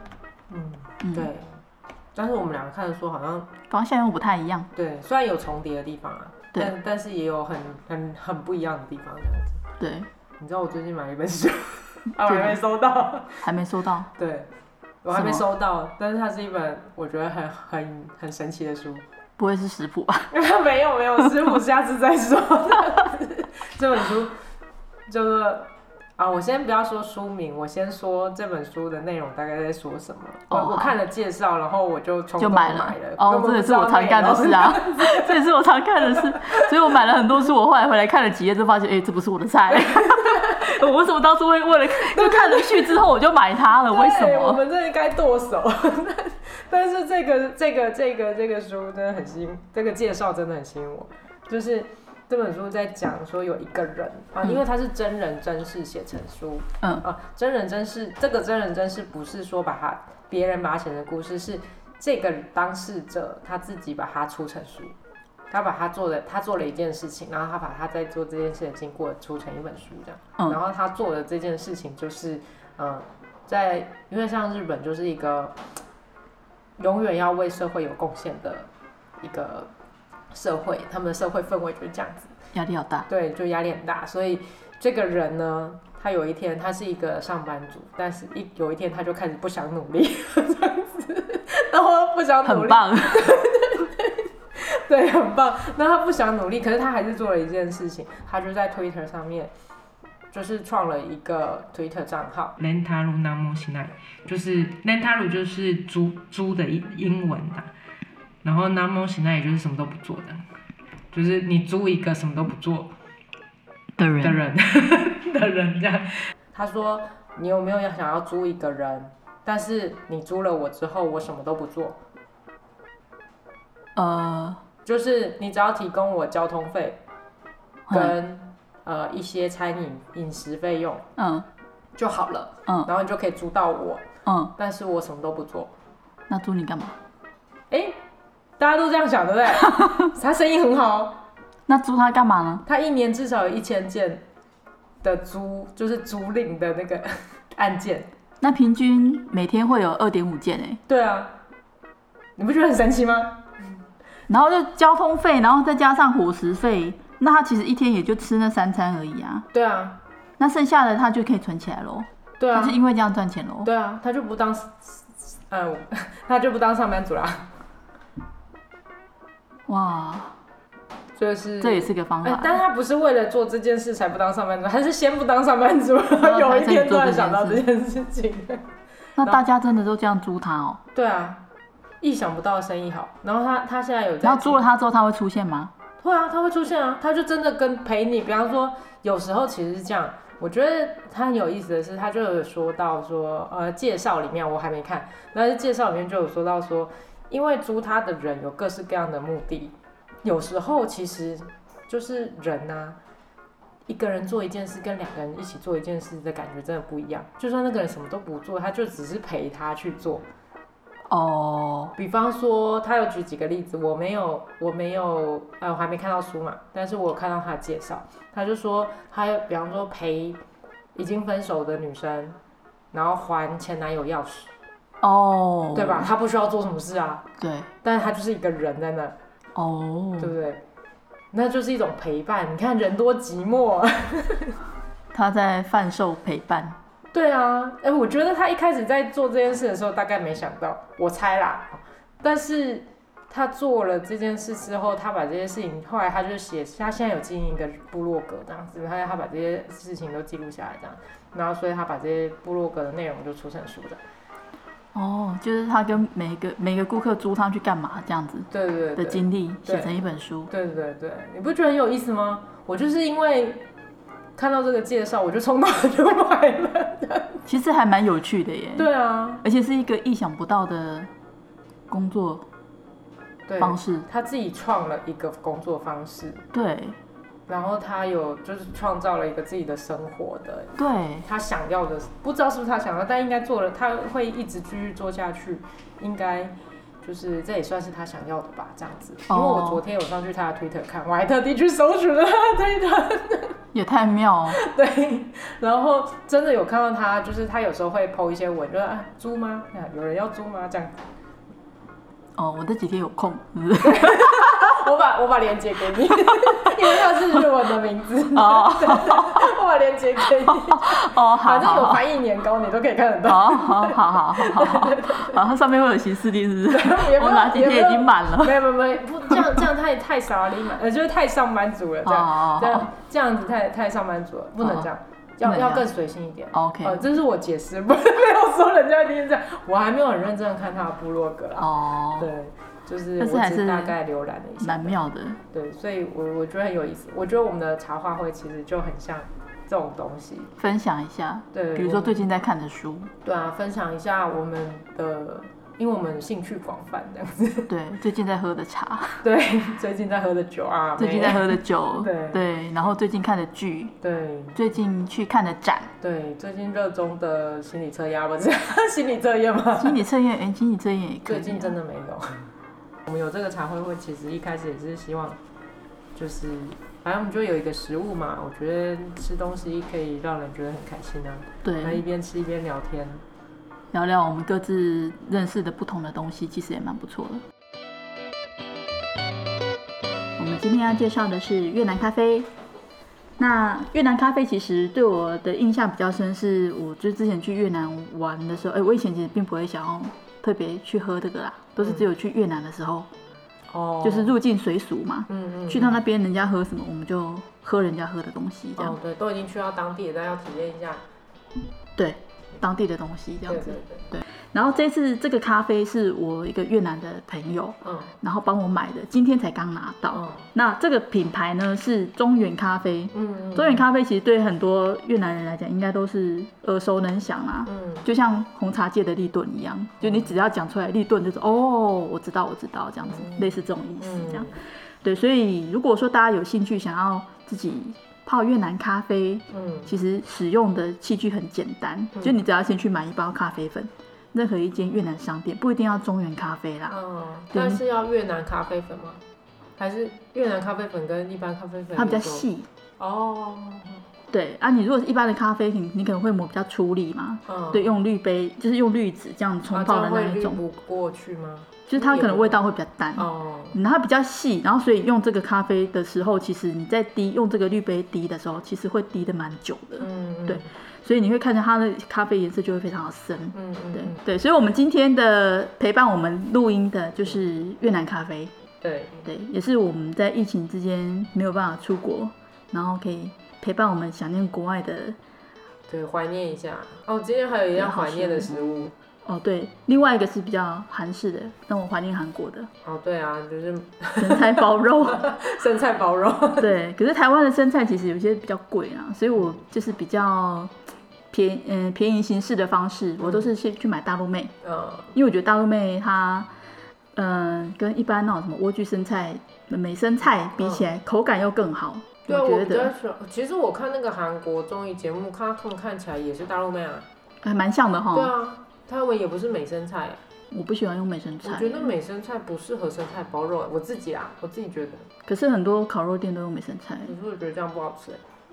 嗯，对。但是我们两个看的书好像方向又不太一样。对，虽然有重叠的地方啊，但但是也有很很很不一样的地方这样子。对，你知道我最近买了一本书，啊，我还没收到，还没收到。对，我还没收到，但是它是一本我觉得很很很神奇的书。不会是食谱吧？没有没有，食谱下次再说。这本书就是。啊，我先不要说书名，我先说这本书的内容大概在说什么。哦，我看了介绍，然后我就冲动买了。哦，这也是我常干的事啊，这也是我常干的事。所以我买了很多书，我后来回来看了几页，就发现，哎，这不是我的菜。我为什么当初会为了就看了序之后我就买它了？为什么？我们这应该剁手。但是这个这个这个这个书真的很吸引，这个介绍真的很吸引我，就是。这本书在讲说有一个人啊，因为他是真人真事写成书，嗯啊，真人真事，这个真人真事不是说把他别人把他写成故事，是这个当事者他自己把它出成书，他把他做的他做了一件事情，然后他把他在做这件事的经过出成一本书这样，嗯，然后他做的这件事情就是，嗯，在因为像日本就是一个永远要为社会有贡献的一个。社会，他们的社会氛围就是这样子，压力好大。对，就压力很大。所以这个人呢，他有一天他是一个上班族，但是一有一天他就开始不想努力，这样子，然后不想努力。很棒。对，很棒。那他不想努力，可是他还是做了一件事情，他就在 Twitter 上面，就是创了一个 Twitter 账号。l e n t a r u Namoshi 就是 l e n t a r u 就是猪猪的英英文啊。然后那也就是什么都不做的，就是你租一个什么都不做的人的人的人这样。他说：“你有没有要想要租一个人？但是你租了我之后，我什么都不做。呃，就是你只要提供我交通费跟、嗯、呃一些餐饮饮食费用，嗯，就好了，嗯，然后你就可以租到我，嗯，但是我什么都不做。那租你干嘛？哎。”大家都这样想，对不对？他生意很好，那租他干嘛呢？他一年至少有一千件的租，就是租赁的那个 案件。那平均每天会有二点五件哎。对啊，你不觉得很神奇吗？然后就交通费，然后再加上伙食费，那他其实一天也就吃那三餐而已啊。对啊，那剩下的他就可以存起来喽。对啊，他是因为这样赚钱喽。对啊，他就不当，呃，他就不当上班族啦。哇，就是这也是个方法，欸，但他不是为了做这件事才不当上班族，还是先不当上班族，有一天突然想到这件事情。那大家真的都这样租他哦？对啊，意想不到的生意好。然后他他现在有，然后租了他之后他会出现吗？会啊，他会出现啊，他就真的跟陪你。比方说，有时候其实是这样，我觉得他很有意思的是，他就有说到说，呃，介绍里面我还没看，但是介绍里面就有说到说。因为租他的人有各式各样的目的，有时候其实就是人呐、啊，一个人做一件事跟两个人一起做一件事的感觉真的不一样。就算那个人什么都不做，他就只是陪他去做。哦，比方说，他有举几个例子，我没有，我没有，呃，我还没看到书嘛，但是我有看到他介绍，他就说，他比方说陪已经分手的女生，然后还前男友钥匙，哦，对吧？他不需要做什么事啊，对，但是他就是一个人在那，哦，对不对？那就是一种陪伴，你看人多寂寞，他在贩售陪伴。对啊，哎，我觉得他一开始在做这件事的时候，大概没想到，我猜啦。但是他做了这件事之后，他把这些事情，后来他就写，他现在有经营一个部落格这样子，他他把这些事情都记录下来这样，然后所以他把这些部落格的内容就出成书的。哦，就是他跟每个每个顾客租他去干嘛这样子，对对对，的经历写成一本书。对对对对，你不觉得很有意思吗？我就是因为。看到这个介绍，我就冲动 就买了。其实还蛮有趣的耶。对啊，而且是一个意想不到的工作方式。他自己创了一个工作方式。对。然后他有就是创造了一个自己的生活的。对。他想要的，不知道是不是他想要，但应该做了，他会一直继续做下去，应该。就是这也算是他想要的吧，这样子。因为我昨天有上去他的推特看，我还特地去搜寻了他的推特，也太妙哦。对，然后真的有看到他，就是他有时候会 po 一些文，就是啊租吗？有人要租吗？这样子。哦，我这几天有空。我把我把链接给你，因为他是日文的名字。哦，我把链接给你。哦，反正有翻译年糕，你都可以看得到。好好好好好好。然后 上面会有形式地，是不是？我哪几天已经满了。没有没有没有，不这样这样太太傻了，呃，就是太上班族了，这样这样这样子太太上班族了，不能这样，要要更随性一点。OK。呃，这是我解释，不是没有说人家一定这样，我还没有很认真的看他的部落格啦。哦。对。就是，我只大概浏览了一下，蛮妙的。对，所以我我觉得很有意思。我觉得我们的茶话会其实就很像这种东西，分享一下。对，比如说最近在看的书。对啊，分享一下我们的。因为我们兴趣广泛，这样子。对，最近在喝的茶。对，最近在喝的酒啊。最近在喝的酒。对对，然后最近看的剧。对。最近去看的展。对，最近热衷的心理测验，不是心理测验吗？心理测验，哎，心理测验。最近真的没有。我们有这个茶会会，其实一开始也是希望，就是反正我们就有一个食物嘛，我觉得吃东西可以让人觉得很开心啊。对。那一边吃一边聊天。聊聊我们各自认识的不同的东西，其实也蛮不错的。我们今天要介绍的是越南咖啡。那越南咖啡其实对我的印象比较深，是我就之前去越南玩的时候，哎，我以前其实并不会想要特别去喝这个啦，都是只有去越南的时候，哦、嗯，就是入境随俗嘛，嗯嗯，嗯，去到那边人家喝什么，我们就喝人家喝的东西，这样。哦，对，都已经去到当地了，但要体验一下。对。当地的东西这样子，对，对，对，对。然后这次这个咖啡是我一个越南的朋友，嗯，然后帮我买的，今天才刚拿到。嗯，那这个品牌呢是中原咖啡，嗯，中原咖啡其实对很多越南人来讲应该都是耳熟能详啊，嗯，就像红茶界的立顿一样，就你只要讲出来立顿就是哦，我知道我知道这样子，嗯，类似这种意思这样。对，所以如果说大家有兴趣想要自己。泡越南咖啡，嗯，其实使用的器具很简单，嗯，就你只要先去买一包咖啡粉，任何一间越南商店，不一定要中原咖啡啦，嗯，但是要越南咖啡粉吗？还是越南咖啡粉跟一般咖啡粉？它比较细哦。对啊，你如果是一般的咖啡，你你可能会磨比较粗力嘛，嗯，对，用滤杯就是用滤纸这样冲泡的那一种，滤不过去吗？就是它可能味道会比较淡。哦，然后它比较细，然后所以用这个咖啡的时候，其实你在滴用这个滤杯滴的时候，其实会滴的蛮久的，嗯，对，所以你会看见它的咖啡颜色就会非常的深，嗯嗯，对。对，所以我们今天的陪伴我们录音的就是越南咖啡，对。对，也是我们在疫情之间没有办法出国，然后可以陪伴我们想念国外的，对，怀念一下。哦，今天还有一样怀念的食物。哦，对，另外一个是比较韩式的，让我怀念韩国的。哦，对啊，就是生菜包肉，生菜包肉。对，可是台湾的生菜其实有些比较贵啊，所以我就是比较便嗯便宜形式的方式，我都是先去买大陆妹。嗯。因为我觉得大陆妹它嗯跟一般那种什么莴苣生菜、美生菜比起来，口感又更好。对啊，我比较喜欢。其实我看那个韩国综艺节目，看他们看起来也是大陆妹啊，还蛮像的哈。对啊，他们也不是美生菜。我不喜欢用美生菜。我觉得美生菜不适合生菜包肉，我自己啊，我自己觉得。可是很多烤肉店都用美生菜。可是我觉得这样不好吃。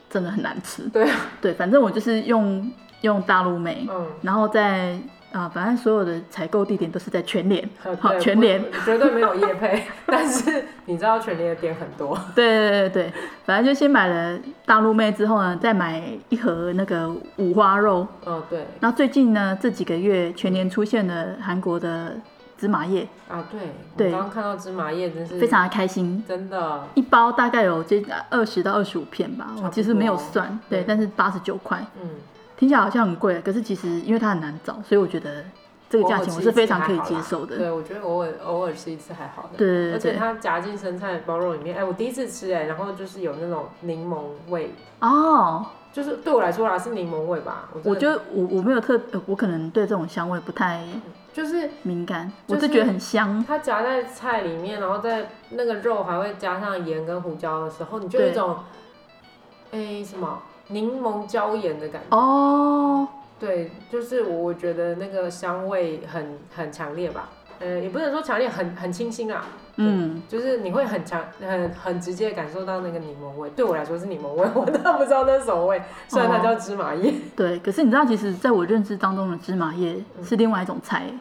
真的很难吃。对啊。对，反正我就是用用大陆美，嗯，然后再。啊，反正所有的采购地点都是在全联，好，全联绝对没有业配，但是你知道全联的店很多。对对对对，反正就先买了大陆妹之后呢，再买一盒那个五花肉。哦，对。然后最近呢，这几个月全联出现了韩国的芝麻叶。啊，对。对。刚刚看到芝麻叶真是非常的开心，真的。一包大概有这二十到二十五片吧，我其实没有算，对，但是八十九块。嗯。听起来好像很贵，可是其实因为它很难找，所以我觉得这个价钱我是非常可以接受的。对，我觉得偶尔偶尔吃一次还好的。对，对，对，而且它夹进生菜包肉里面，哎，我第一次吃哎，然后就是有那种柠檬味哦，就是对我来说啦是柠檬味吧。我，我觉得我我没有特，我可能对这种香味不太就是敏感，我是觉得很香。它夹在菜里面，然后在那个肉还会加上盐跟胡椒的时候，你就有一种哎什么？柠檬椒盐的感觉。哦，对，就是我我觉得那个香味很很强烈吧，呃，也不能说强烈，很很清新啊，嗯，就是你会很强很很直接感受到那个柠檬味，对我来说是柠檬味，我倒不知道那是什么味，虽然它叫芝麻叶，对，可是你知道，其实在我认知当中的芝麻叶是另外一种菜，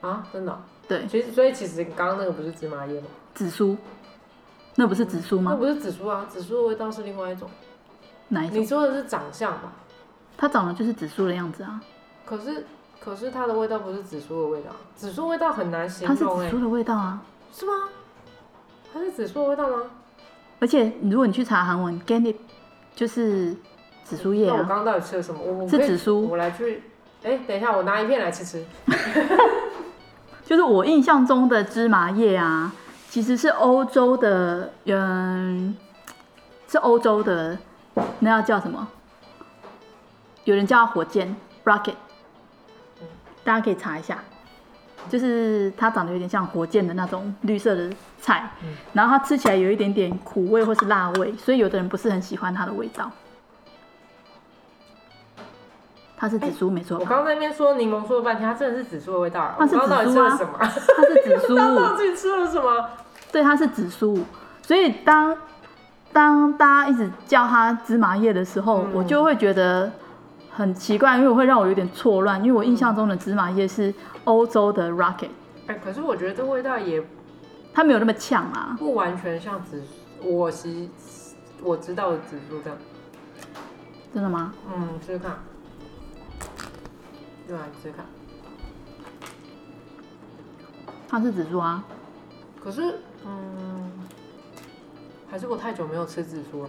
啊，真的，对，其实所以其实刚刚那个不是芝麻叶吗？紫苏，那不是紫苏吗？那不是紫苏啊，紫苏的味道是另外一种。你说的是长相吧？它长得就是紫苏的样子啊。可是，可是它的味道不是紫苏的味道。紫苏味道很难形容。它是紫苏的味道啊。是吗？它是紫苏的味道吗？而且，如果你去查韩文，ganip 就是紫苏叶啊。那我刚刚到底吃了什么？我是紫苏。我来去，哎，等一下，我拿一片来吃吃。就是我印象中的芝麻叶啊，其实是欧洲的，嗯，是欧洲的。那要叫什么？有人叫火箭 （rocket），大家可以查一下。就是它长得有点像火箭的那种绿色的菜，然后它吃起来有一点点苦味或是辣味，所以有的人不是很喜欢它的味道。它是紫苏，没错。我刚刚在那边说柠檬说了半天，它真的是紫苏的味道。它是紫苏啊？它是紫苏。他到底吃了什么？对，它是紫苏。所以当。当大家一直叫它芝麻叶的时候，嗯、我就会觉得很奇怪，因为我会让我有点错乱，因为我印象中的芝麻叶是欧洲的 rocket。哎、欸，可是我觉得这味道也，它没有那么呛啊，不完全像紫，我其我知道的紫苏这样。真的吗？嗯，试试看。对啊，试试看。它是紫苏啊。可是，嗯。还是我太久没有吃紫苏了。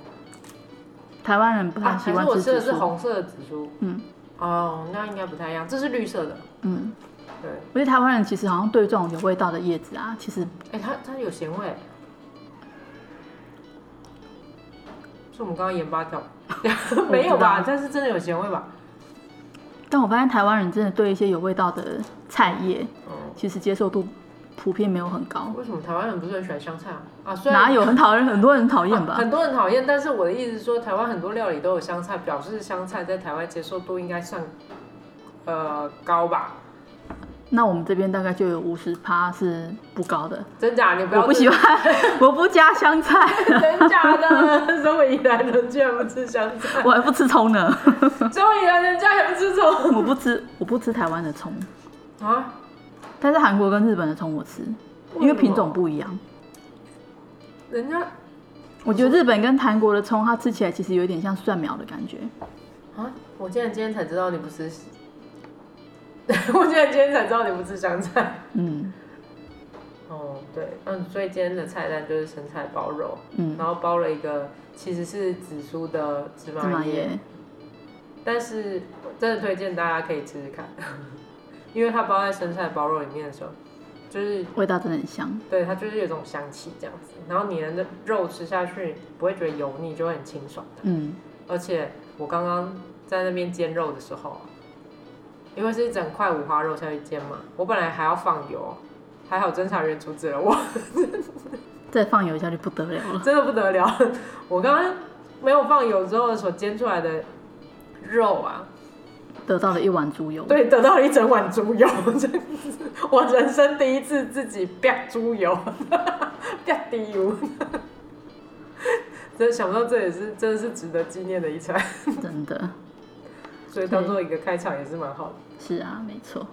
台湾人不太喜欢吃还是我吃的是红色的紫苏。嗯。哦，那应该不太一样。这是绿色的。嗯。对。我觉得台湾人其实好像对这种有味道的叶子啊，其实。哎、欸，它它有咸味。是我们刚刚盐巴掉？没有吧？但是真的有咸味吧？但我发现台湾人真的对一些有味道的菜叶，其实接受度。普遍没有很高。为什么台湾人不是很喜欢香菜啊？啊，哪有很讨厌？很多人讨厌吧？很多人讨厌，但是我的意思是说，台湾很多料理都有香菜，表示香菜在台湾接受度应该算呃高吧？那我们这边大概就有五十趴是不高的。真假？你不要我不喜欢，我不加香菜。真假的？身为宜兰人居然不吃香菜？我还不吃葱呢。身为宜兰人家还不吃葱？我不吃，我不吃台湾的葱啊。但是韩国跟日本的葱我吃，因为品种不一样。人家，我觉得日本跟韩国的葱，它吃起来其实有一点像蒜苗的感觉。啊！我竟然今天才知道你不吃，我竟然今天才知道你不吃香菜。嗯。哦，对，嗯，所以今天的菜单就是生菜包肉，嗯，然后包了一个其实是紫苏的芝麻叶，但是我真的推荐大家可以吃吃看。因为它包在生菜包肉里面的时候，就是味道真的很香。对，它就是有种香气这样子。然后你的肉吃下去不会觉得油腻，就会很清爽的。嗯。而且我刚刚在那边煎肉的时候，因为是一整块五花肉下去煎嘛，我本来还要放油，还好侦查员阻止了我。再放油下去不得了了，真的不得了。我刚刚没有放油之后所煎出来的肉啊，得到了一碗猪油。对，得到了一整碗猪油，我人生第一次自己煸猪油，煸低油。真想不到这也是真的是值得纪念的一餐，真的。所以当做一个开场也是蛮好的。是啊，没错。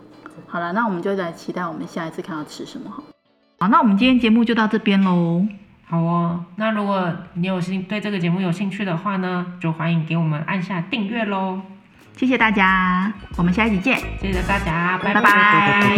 好了，那我们就来期待我们下一次看到吃什么好。好，那我们今天节目就到这边喽。好哦，那如果你有兴对这个节目有兴趣的话呢，就欢迎给我们按下订阅喽。谢谢大家，我们下期见。谢谢大家，拜拜。